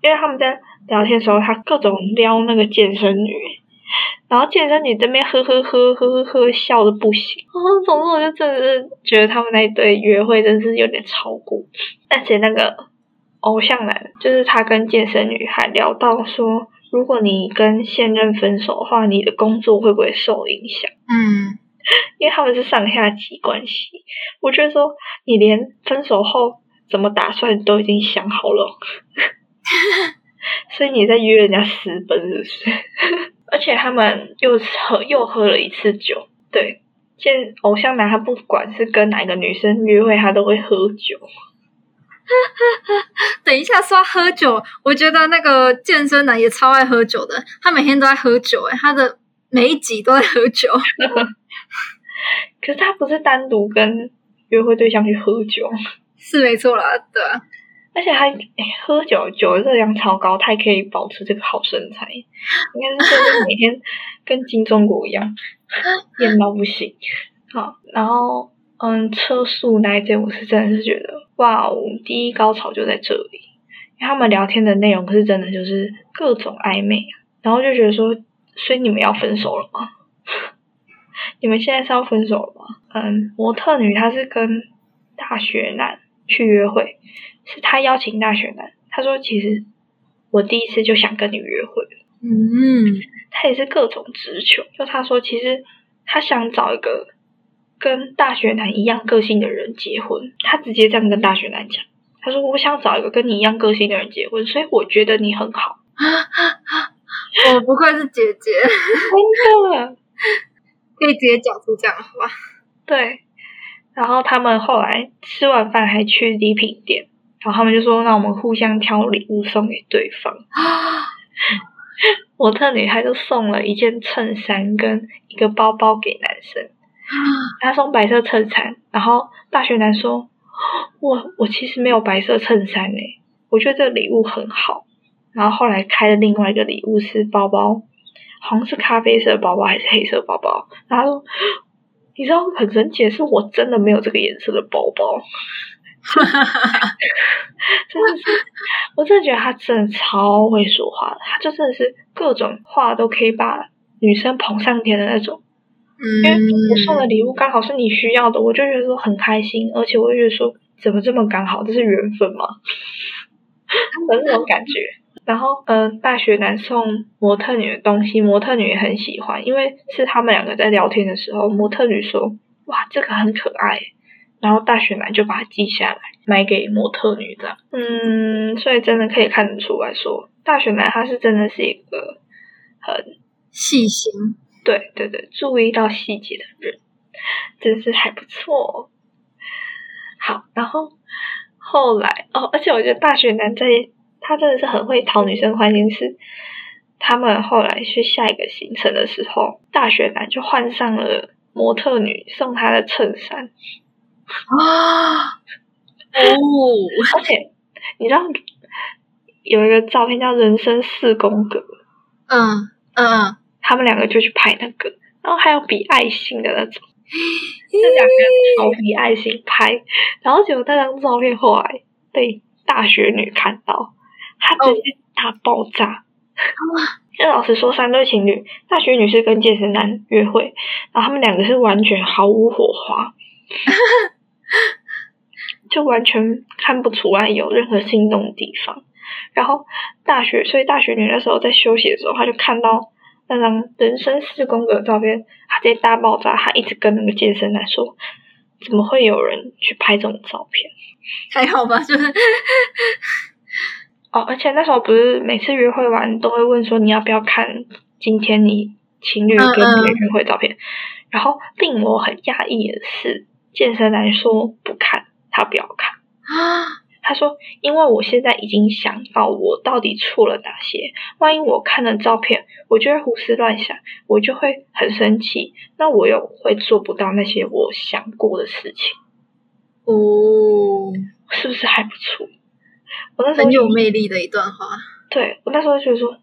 因为他们在聊天的时候，他各种撩那个健身女，然后健身女这边呵呵呵呵呵呵笑的不行。哦，总之我就真的是觉得他们那一对约会真是有点超过，而且那个偶像男，就是他跟健身女还聊到说，如果你跟现任分手的话，你的工作会不会受影响？嗯，因为他们是上下级关系，我觉得说你连分手后怎么打算都已经想好了，(laughs) 所以你在约人家私奔是不是？(laughs) 而且他们又喝又喝了一次酒，对，见偶像男他不管是跟哪个女生约会，他都会喝酒。(laughs) 等一下说喝酒，我觉得那个健身男也超爱喝酒的，他每天都在喝酒、欸，他的每一集都在喝酒。(laughs) 可是他不是单独跟约会对象去喝酒，是没错啦，对啊，而且他、诶喝酒酒的热量超高，他还可以保持这个好身材，应该是就是每天跟金钟国一样 (laughs) 艳到不行。好，然后嗯，车速那一件我是真的是觉得哇哦，第一高潮就在这里，因为他们聊天的内容可是真的就是各种暧昧啊，然后就觉得说，所以你们要分手了吗？你们现在是要分手了吗？嗯，模特女她是跟大学男去约会，是她邀请大学男，她说其实我第一次就想跟你约会了，嗯，她也是各种直球，就她说其实她想找一个跟大学男一样个性的人结婚，她直接这样跟大学男讲，她说我想找一个跟你一样个性的人结婚，所以我觉得你很好，(laughs) (laughs) 我不愧是姐姐，真的。可以直接讲出这样的话。对，然后他们后来吃完饭还去礼品店，然后他们就说：“那我们互相挑礼物送给对方。(gasps) ”模特女孩就送了一件衬衫跟一个包包给男生，(gasps) 他送白色衬衫，然后大学男说：“我我其实没有白色衬衫诶，我觉得这个礼物很好。”然后后来开的另外一个礼物是包包。好像是咖啡色包包还是黑色包包，然后你知道很神奇的是，我真的没有这个颜色的包包，(laughs) 真的是，我真的觉得他真的超会说话的，他就真的是各种话都可以把女生捧上天的那种。因为我送的礼物刚好是你需要的，我就觉得说很开心，而且我就觉得说怎么这么刚好，这是缘分吗？的那种感觉。然后，嗯，大学男送模特女的东西，模特女也很喜欢，因为是他们两个在聊天的时候，模特女说：“哇，这个很可爱。”然后大学男就把它记下来，买给模特女的。嗯，所以真的可以看得出来说，大学男他是真的是一个很细心，对对对，注意到细节的人，真是还不错。好，然后后来哦，而且我觉得大学男在。他真的是很会讨女生欢心，是他们后来去下一个行程的时候，大学男就换上了模特女送他的衬衫。啊！哦，而且你知道有一个照片叫“人生四宫格”，嗯嗯，他们两个就去拍那个，然后还有比爱心的那种，这两个人比爱心拍，然后结果那张照片后来被大学女看到。他直接大爆炸！那老实说，三对情侣，大学女是跟健身男约会，然后他们两个是完全毫无火花，就完全看不出来有任何心动的地方。然后大学，所以大学女那时候在休息的时候，她就看到那张人生四宫格的照片，她直接大爆炸，她一直跟那个健身男说：“怎么会有人去拍这种照片？”还好吧，就是。哦，而且那时候不是每次约会完都会问说你要不要看今天你情侣跟别人约会照片，然后令我很讶异的是，健身男说不看，他不要看啊。他说，因为我现在已经想到我到底错了哪些，万一我看了照片，我就会胡思乱想，我就会很生气，那我又会做不到那些我想过的事情。哦，是不是还不错？(laughs) 很有魅力的一段话。对我那时候觉得说，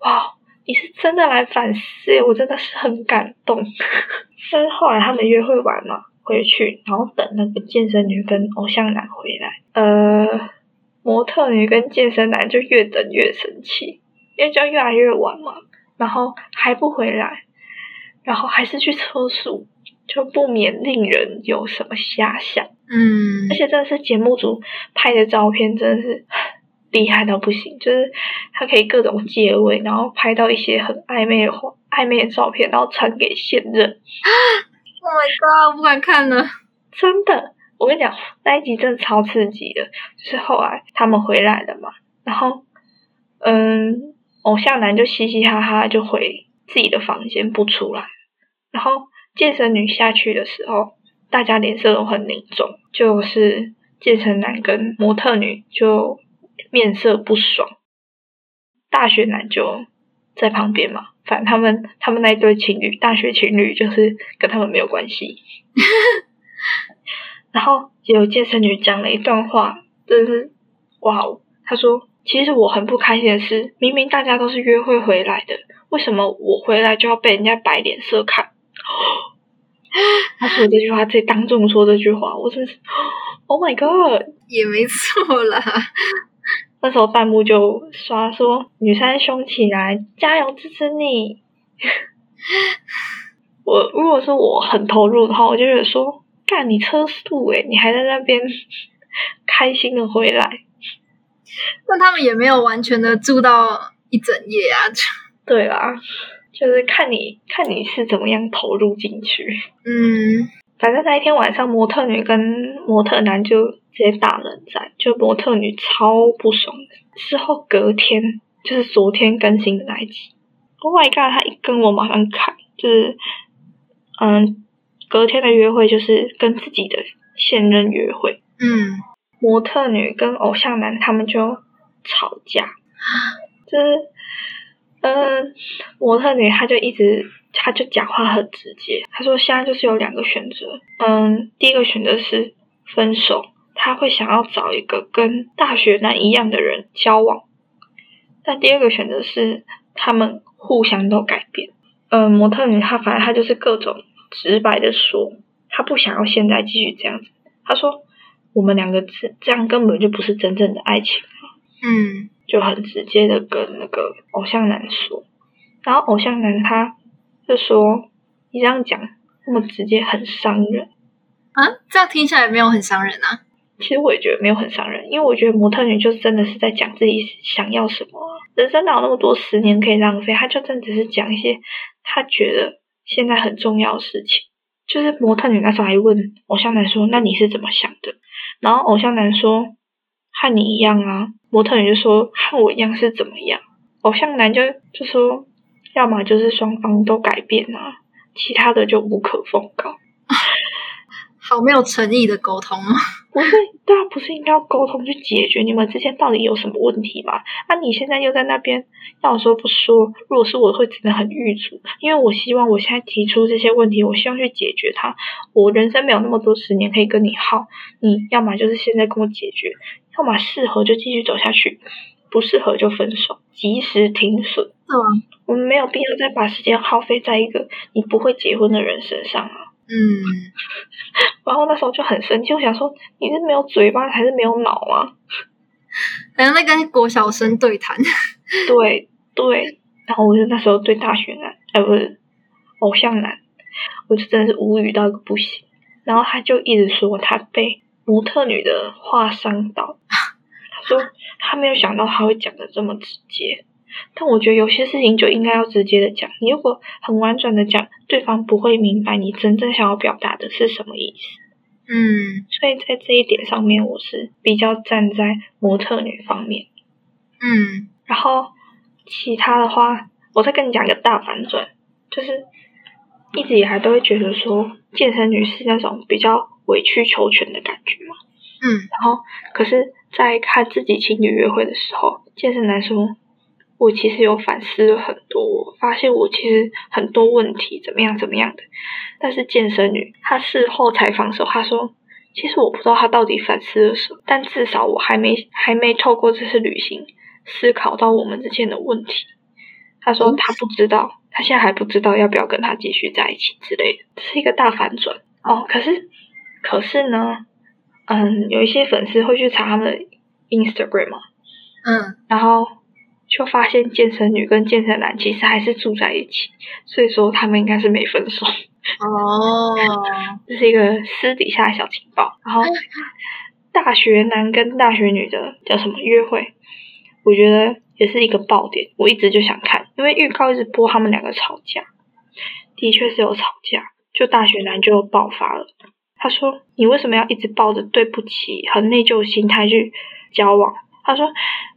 哇，你是真的来反思，我真的是很感动。(laughs) 但是后来他们约会完了回去，然后等那个健身女跟偶像男回来，呃，模特女跟健身男就越等越生气，因为就越来越晚嘛，然后还不回来，然后还是去车速，就不免令人有什么遐想。嗯，而且真的是节目组拍的照片，真的是厉害到不行。就是他可以各种借位，然后拍到一些很暧昧的暧昧的照片，然后传给现任。Oh my god！我不敢看了。真的，我跟你讲，那一集真的超刺激的。就是后来他们回来了嘛，然后嗯，偶像男就嘻嘻哈哈就回自己的房间不出来，然后健身女下去的时候。大家脸色都很凝重，就是健身男跟模特女就面色不爽，大学男就在旁边嘛，反正他们他们那一对情侣，大学情侣就是跟他们没有关系。(laughs) 然后有健身女讲了一段话，真是哇哦！她说：“其实我很不开心的是，明明大家都是约会回来的，为什么我回来就要被人家摆脸色看？” (laughs) 他说这句话，在当众说这句话，我真是，Oh my God，也没错啦。(laughs) 那时候弹幕就刷说女生凶起来，加油支持你。(laughs) 我如果说我很投入的话，我就觉得说，干你车速诶，你还在那边开心的回来。那他们也没有完全的住到一整夜啊。对啦，就是看你看你是怎么样投入进去。嗯，反正那一天晚上，模特女跟模特男就直接打冷战，就模特女超不爽的。之后隔天就是昨天更新的那一集，Oh my god！他一跟我马上看，就是嗯，隔天的约会就是跟自己的现任约会。嗯，模特女跟偶像男他们就吵架，就是嗯，模特女她就一直，她就讲话很直接，她说现在就是有两个选择，嗯，第一个选择是分手，她会想要找一个跟大学男一样的人交往，但第二个选择是他们互相都改变，嗯，模特女她反正她就是各种直白的说，她不想要现在继续这样子，她说我们两个这这样根本就不是真正的爱情。嗯，就很直接的跟那个偶像男说，然后偶像男他就说：“你这样讲那么直接，很伤人啊。”这样听起来没有很伤人啊。其实我也觉得没有很伤人，因为我觉得模特女就真的是在讲自己想要什么。人生哪有那么多十年可以浪费？她就真的只是讲一些她觉得现在很重要的事情。就是模特女那时候还问偶像男说：“那你是怎么想的？”然后偶像男说：“和你一样啊。”模特女就说和我一样是怎么样？偶像男就就说，要么就是双方都改变啊，其他的就无可奉告。(laughs) 好没有诚意的沟通啊！不是，对啊，不是应该要沟通去解决你们之间到底有什么问题吗？啊，你现在又在那边要说不说？如果是我会真的很郁卒，因为我希望我现在提出这些问题，我希望去解决它。我人生没有那么多十年可以跟你耗，你要么就是现在跟我解决，要么适合就继续走下去，不适合就分手，及时停损。是吗？我们没有必要再把时间耗费在一个你不会结婚的人身上啊。嗯，(laughs) 然后那时候就很生气，我想说你是没有嘴巴还是没有脑啊？然后在跟国小生对谈。对对，然后我就那时候对大学男，呃，不是偶像男，我就真的是无语到一个不行。然后他就一直说他被模特女的话伤到，他说他没有想到他会讲的这么直接。但我觉得有些事情就应该要直接的讲，你如果很婉转的讲，对方不会明白你真正想要表达的是什么意思。嗯所以在这一点上面，我是比较站在模特女方面。嗯然后其他的话，我再跟你讲个大反转，就是一直以来都会觉得说健身女是那种比较委曲求全的感觉嘛。嗯然后可是，在看自己情侣约会的时候，健身男说。我其实有反思了很多，我发现我其实很多问题怎么样怎么样的，但是健身女她事后采访的时候，她说，其实我不知道她到底反思了什么，但至少我还没还没透过这次旅行思考到我们之间的问题。她说她不知道，她现在还不知道要不要跟他继续在一起之类的，这是一个大反转哦。可是可是呢，嗯，有一些粉丝会去查他们的 Instagram 嘛，嗯然后。就发现健身女跟健身男其实还是住在一起，所以说他们应该是没分手。哦，(laughs) 这是一个私底下的小情报。然后大学男跟大学女的叫什么约会，我觉得也是一个爆点。我一直就想看，因为预告一直播他们两个吵架，的确是有吵架，就大学男就爆发了。他说：“你为什么要一直抱着对不起、很内疚的心态去交往？”他说：“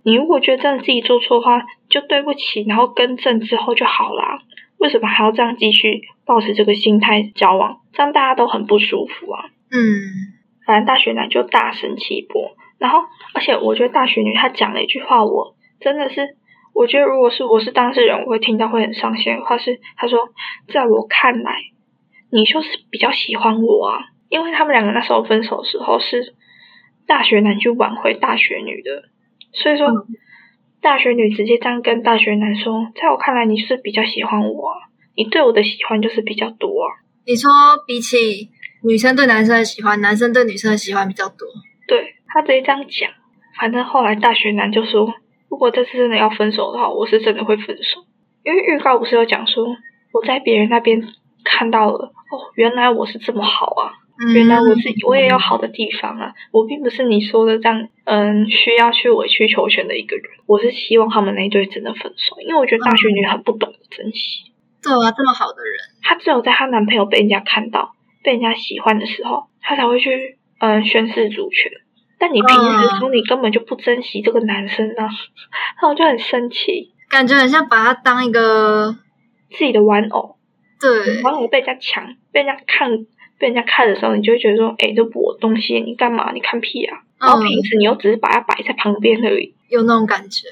你如果觉得真的自己做错的话，就对不起，然后更正之后就好啦。为什么还要这样继续抱持这个心态交往？这样大家都很不舒服啊。”嗯反正大学男就大生气一波，然后而且我觉得大学女她讲了一句话，我真的是，我觉得如果是我是当事人，我会听到会很伤心的话是，她说，在我看来，你就是比较喜欢我啊，因为他们两个那时候分手的时候是大学男去挽回大学女的。所以说，嗯大学女直接这样跟大学男说，在我看来，你是比较喜欢我啊，你对我的喜欢就是比较多啊。你说比起女生对男生的喜欢，男生对女生的喜欢比较多。对他直接这样讲，反正后来大学男就说，如果这次真的要分手的话，我是真的会分手，因为预告不是有讲说我在别人那边看到了，哦，原来我是这么好啊，原来我是我也有好的地方啊，我并不是你说的这样，嗯，需要去委曲求全的一个人，我是希望他们那一对真的分手，因为我觉得大学女很不懂得珍惜。对啊，这么好的人，她只有在她男朋友被人家看到、被人家喜欢的时候，她才会去嗯宣示主权。但你平时说你根本就不珍惜这个男生啊，(laughs) 那我就很生气，感觉很像把他当一个自己的玩偶。对，玩偶被人家抢、被人家看、被人家看的时候，你就会觉得说，哎，这不我东西，你干嘛？你看屁啊！然后平时你又只是把它摆在旁边而已，有那种感觉。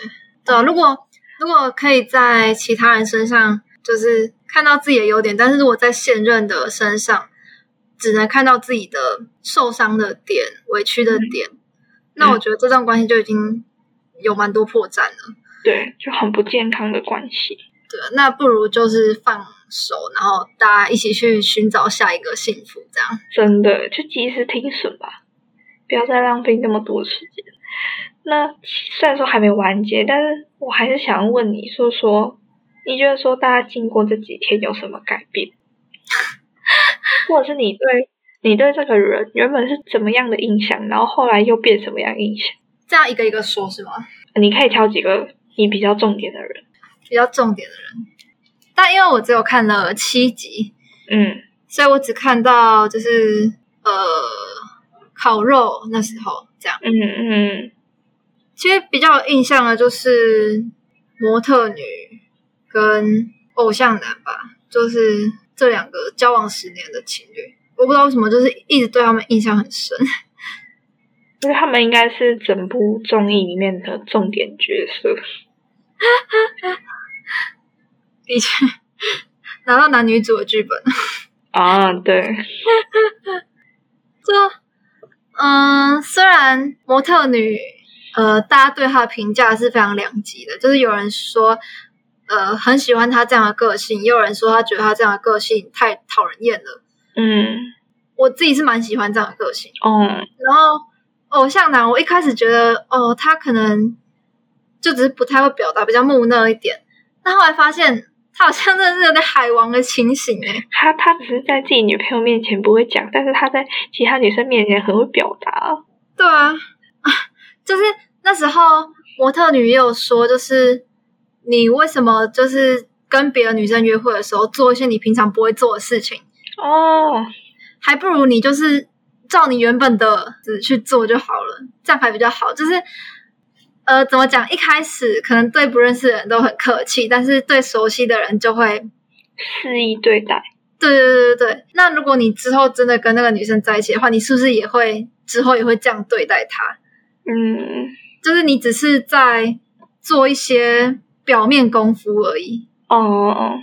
对，如果如果可以在其他人身上。就是看到自己的优点，但是如果在现任的身上，只能看到自己的受伤的点、委屈的点，那我觉得这段关系就已经有蛮多破绽了。对，就很不健康的关系。对，那不如就是放手，然后大家一起去寻找下一个幸福，这样。真的，就及时停损吧，不要再浪费那么多时间。那虽然说还没完结，但是我还是想要问你说说。你觉得说大家经过这几天有什么改变，(laughs) 或者是你对你对这个人原本是怎么样的印象，然后后来又变什么样印象？这样一个一个说，是吗？你可以挑几个你比较重点的人，比较重点的人。但因为我只有看了七集，嗯，所以我只看到就是呃烤肉那时候这样，嗯嗯。其实比较有印象的就是模特女。跟偶像男吧，就是这两个交往十年的情侣，我不知道为什么，就是一直对他们印象很深。因为他们应该是整部综艺里面的重点角色。(laughs) 的确，拿到男女主的剧本。啊，对。(laughs) 就，嗯，虽然模特女，呃，大家对她的评价是非常两极的，就是有人说。呃，很喜欢她这样的个性，也有人说他觉得她这样的个性太讨人厌了。嗯，我自己是蛮喜欢这样的个性。哦，然后偶像男，我一开始觉得哦，他可能就只是不太会表达，比较木讷一点。但后来发现，他好像真的是有点海王的情形诶。他他只是在自己女朋友面前不会讲，但是他在其他女生面前很会表达。对啊，就是那时候模特女也有说，就是。你为什么就是跟别的女生约会的时候做一些你平常不会做的事情？哦，还不如你就是照你原本的去做就好了，这样还比较好。就是呃，怎么讲？一开始可能对不认识的人都很客气，但是对熟悉的人就会肆意对待。对对对对对。那如果你之后真的跟那个女生在一起的话，你是不是也会之后也会这样对待她？嗯，就是你只是在做一些。表面功夫而已哦，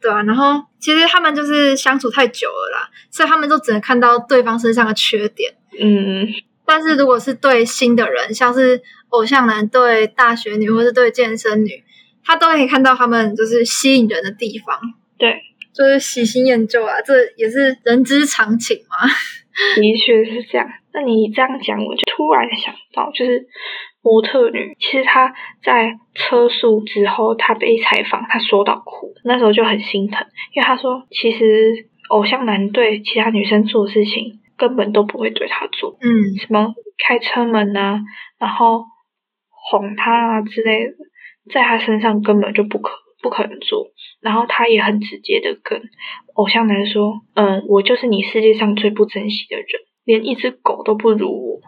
对啊，然后其实他们就是相处太久了啦，所以他们都只能看到对方身上的缺点。嗯，但是如果是对新的人，像是偶像男对大学女，或是对健身女，他都可以看到他们就是吸引人的地方。对，就是喜新厌旧啊，这也是人之常情嘛。的确是这样。那你这样讲，我就突然想到，就是。模特女其实她在车速之后，她被采访，她说到哭，那时候就很心疼，因为她说其实偶像男对其他女生做事情根本都不会对她做，嗯，什么开车门啊，然后哄他啊之类的，在他身上根本就不可不可能做，然后他也很直接的跟偶像男说，嗯，我就是你世界上最不珍惜的人，连一只狗都不如我。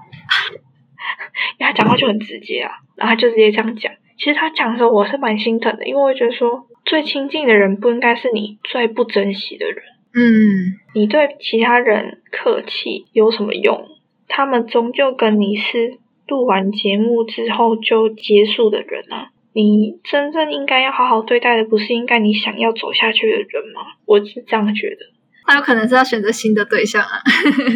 因为他讲话就很直接啊，然后他就直接这样讲。其实他讲的时候，我是蛮心疼的，因为我觉得说最亲近的人不应该是你最不珍惜的人。嗯，你对其他人客气有什么用？他们终究跟你是录完节目之后就结束的人啊。你真正应该要好好对待的，不是应该你想要走下去的人吗？我是这样觉得。他有可能是要选择新的对象啊。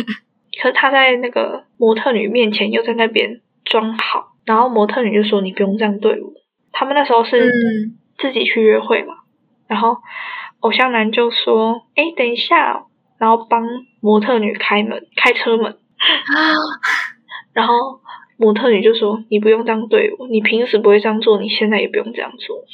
(laughs) 可是他在那个模特女面前又在那边装好，然后模特女就说：“你不用这样对我。”他们那时候是自己去约会嘛，然后偶像男就说：“哎，等一下。”然后帮模特女开门、开车门，(laughs) 然后模特女就说：“你不用这样对我，你平时不会这样做，你现在也不用这样做。”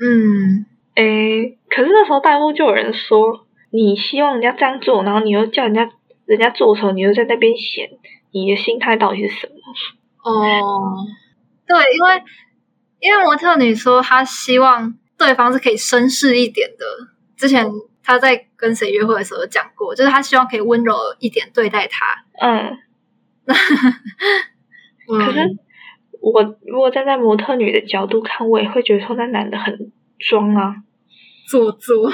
嗯，诶，可是那时候弹幕就有人说：“你希望人家这样做，然后你又叫人家人家做的时候，你又在那边嫌，你的心态到底是什么？”哦，对，因为因为模特女说她希望对方是可以绅士一点的。之前她在跟谁约会的时候有讲过，就是她希望可以温柔一点对待他。嗯，(laughs) 可是嗯我如果站在模特女的角度看，我也会觉得说那男的很装啊。做作，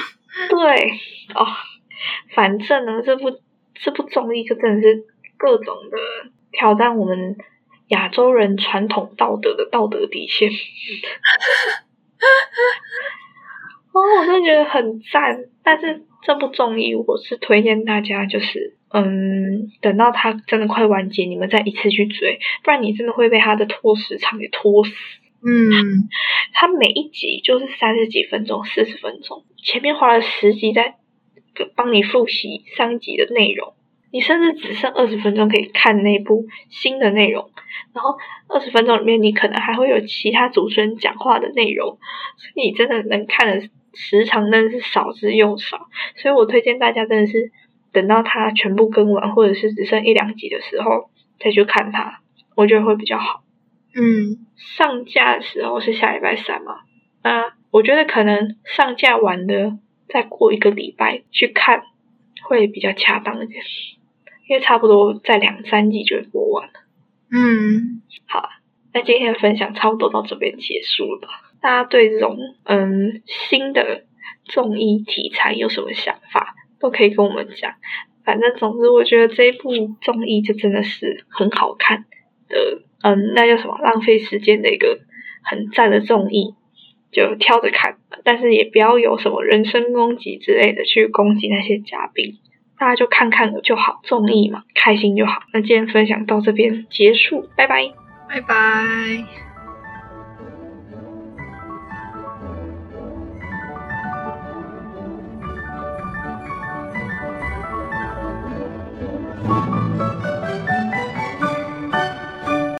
对哦，反正呢，这部这部综艺就真的是各种的挑战我们亚洲人传统道德的道德底线。(laughs) 哦，我真的觉得很赞。但是这部综艺我是推荐大家，就是嗯，等到它真的快完结，你们再一次去追，不然你真的会被它的拖时长给拖死。嗯它每一集就是三十几分钟、四十分钟，前面花了十集在帮你复习上一集的内容，你甚至只剩二十分钟可以看那部新的内容，然后二十分钟里面你可能还会有其他主持人讲话的内容，所以你真的能看的时长真的是少之又少，所以我推荐大家真的是等到它全部更完，或者是只剩一两集的时候再去看它，我觉得会比较好。嗯上架的时候是下礼拜三嘛？那我觉得可能上架完的再过一个礼拜去看会比较恰当一点，因为差不多在两三集就会播完了。嗯，好，那今天的分享差不多到这边结束了吧？大家对这种嗯新的综艺题材有什么想法，都可以跟我们讲。反正总之，我觉得这一部综艺就真的是很好看的，嗯，那叫什么浪费时间的一个很赞的综艺，就挑着看，但是也不要有什么人身攻击之类的去攻击那些嘉宾，大家就看看就好，综艺嘛，开心就好。那今天分享到这边结束，拜拜。拜拜。拜。